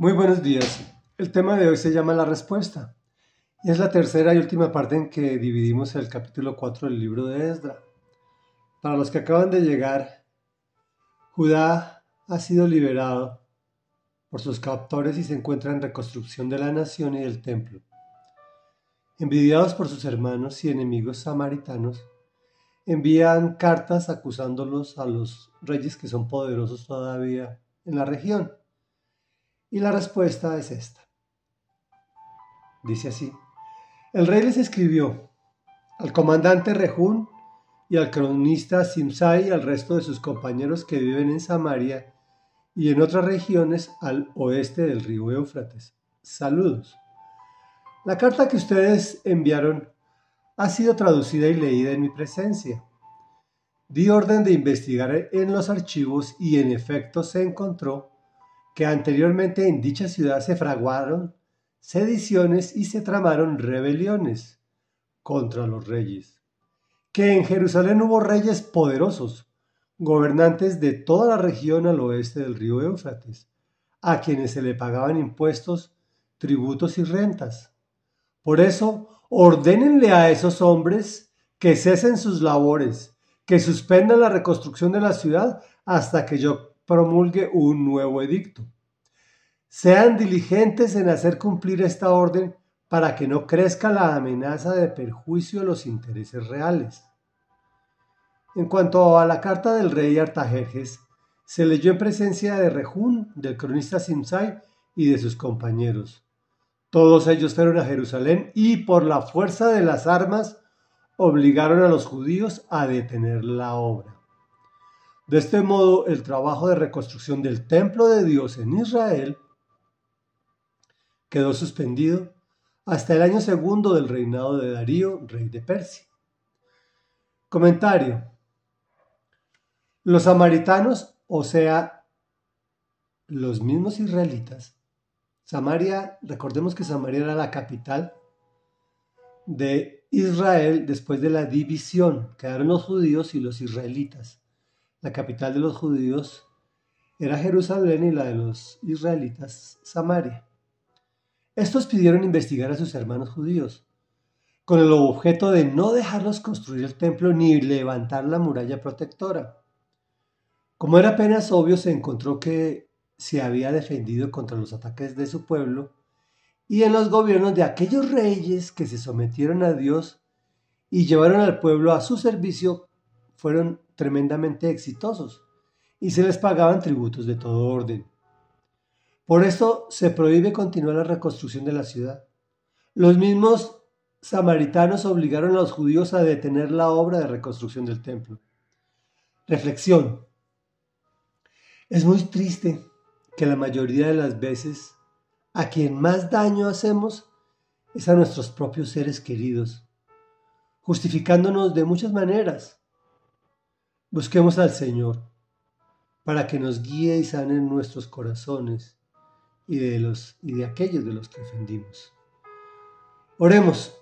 Muy buenos días. El tema de hoy se llama La Respuesta y es la tercera y última parte en que dividimos el capítulo 4 del libro de Esdra. Para los que acaban de llegar, Judá ha sido liberado por sus captores y se encuentra en reconstrucción de la nación y del templo. Envidiados por sus hermanos y enemigos samaritanos, envían cartas acusándolos a los reyes que son poderosos todavía en la región. Y la respuesta es esta. Dice así, el rey les escribió al comandante Rejún y al cronista Simsai y al resto de sus compañeros que viven en Samaria y en otras regiones al oeste del río Éufrates. Saludos. La carta que ustedes enviaron ha sido traducida y leída en mi presencia. Di orden de investigar en los archivos y en efecto se encontró que anteriormente en dicha ciudad se fraguaron sediciones y se tramaron rebeliones contra los reyes, que en Jerusalén hubo reyes poderosos, gobernantes de toda la región al oeste del río Éufrates, a quienes se le pagaban impuestos, tributos y rentas. Por eso, ordénenle a esos hombres que cesen sus labores, que suspendan la reconstrucción de la ciudad hasta que yo promulgue un nuevo edicto. Sean diligentes en hacer cumplir esta orden para que no crezca la amenaza de perjuicio a los intereses reales. En cuanto a la carta del rey Artajerjes, se leyó en presencia de Rejún, del cronista Simsai y de sus compañeros. Todos ellos fueron a Jerusalén y por la fuerza de las armas obligaron a los judíos a detener la obra. De este modo, el trabajo de reconstrucción del templo de Dios en Israel quedó suspendido hasta el año segundo del reinado de Darío, rey de Persia. Comentario. Los samaritanos, o sea, los mismos israelitas, Samaria, recordemos que Samaria era la capital de Israel después de la división, quedaron los judíos y los israelitas. La capital de los judíos era Jerusalén y la de los israelitas Samaria. Estos pidieron investigar a sus hermanos judíos, con el objeto de no dejarlos construir el templo ni levantar la muralla protectora. Como era apenas obvio, se encontró que se había defendido contra los ataques de su pueblo y en los gobiernos de aquellos reyes que se sometieron a Dios y llevaron al pueblo a su servicio fueron tremendamente exitosos y se les pagaban tributos de todo orden. Por esto se prohíbe continuar la reconstrucción de la ciudad. Los mismos samaritanos obligaron a los judíos a detener la obra de reconstrucción del templo. Reflexión. Es muy triste que la mayoría de las veces a quien más daño hacemos es a nuestros propios seres queridos, justificándonos de muchas maneras Busquemos al Señor para que nos guíe y sane nuestros corazones y de, los, y de aquellos de los que ofendimos. Oremos,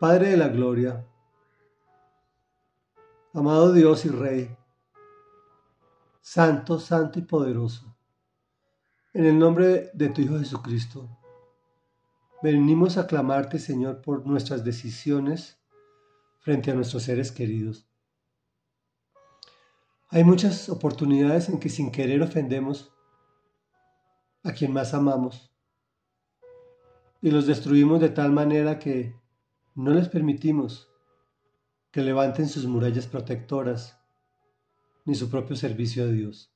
Padre de la Gloria, amado Dios y Rey, Santo, Santo y Poderoso, en el nombre de tu Hijo Jesucristo, venimos a clamarte, Señor, por nuestras decisiones frente a nuestros seres queridos. Hay muchas oportunidades en que sin querer ofendemos a quien más amamos y los destruimos de tal manera que no les permitimos que levanten sus murallas protectoras ni su propio servicio a Dios.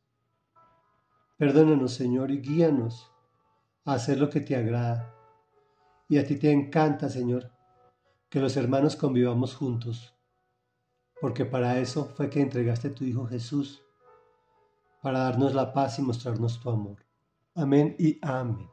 Perdónanos, Señor, y guíanos a hacer lo que te agrada. Y a ti te encanta, Señor, que los hermanos convivamos juntos porque para eso fue que entregaste tu Hijo Jesús, para darnos la paz y mostrarnos tu amor. Amén y amén.